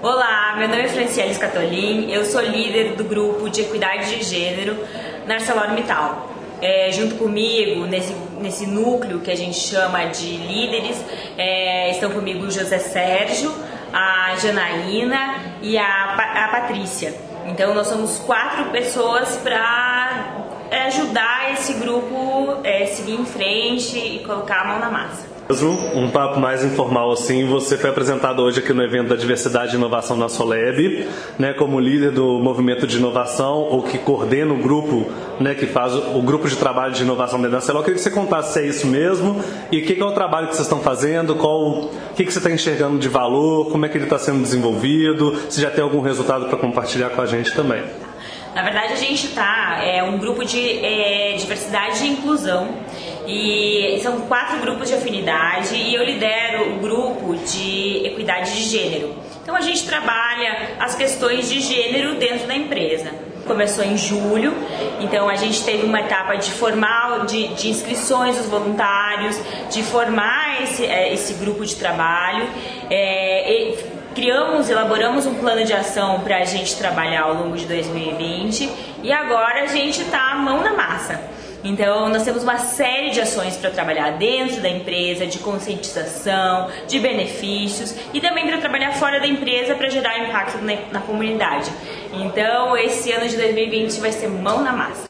Olá, meu nome é Franciele Scatolin, eu sou líder do grupo de equidade de gênero na ArcelorMittal. É, junto comigo, nesse, nesse núcleo que a gente chama de líderes, é, estão comigo o José Sérgio, a Janaína e a, a Patrícia. Então nós somos quatro pessoas para é, ajudar esse grupo é, seguir em frente e colocar a mão na massa um papo mais informal assim. Você foi apresentado hoje aqui no evento da Diversidade e Inovação na Soleb, né, como líder do movimento de inovação ou que coordena o grupo, né, que faz o grupo de trabalho de inovação da Celol. Eu queria que você contasse se é isso mesmo e o que, que, é o trabalho que vocês estão fazendo, qual, o que, que você está enxergando de valor, como é que ele está sendo desenvolvido, se já tem algum resultado para compartilhar com a gente também. Na verdade, a gente está é um grupo de é, diversidade e inclusão e são quatro grupos de afinidade e eu lidero o grupo de equidade de gênero. Então a gente trabalha as questões de gênero dentro da empresa. Começou em julho, então a gente teve uma etapa de formar, de, de inscrições dos voluntários, de formar esse, é, esse grupo de trabalho. É, criamos, elaboramos um plano de ação para a gente trabalhar ao longo de 2020 e agora a gente está mão na massa. Então, nós temos uma série de ações para trabalhar dentro da empresa, de conscientização, de benefícios e também para trabalhar fora da empresa para gerar impacto na, comunidade. Então, esse ano de 2020 vai ser mão na massa.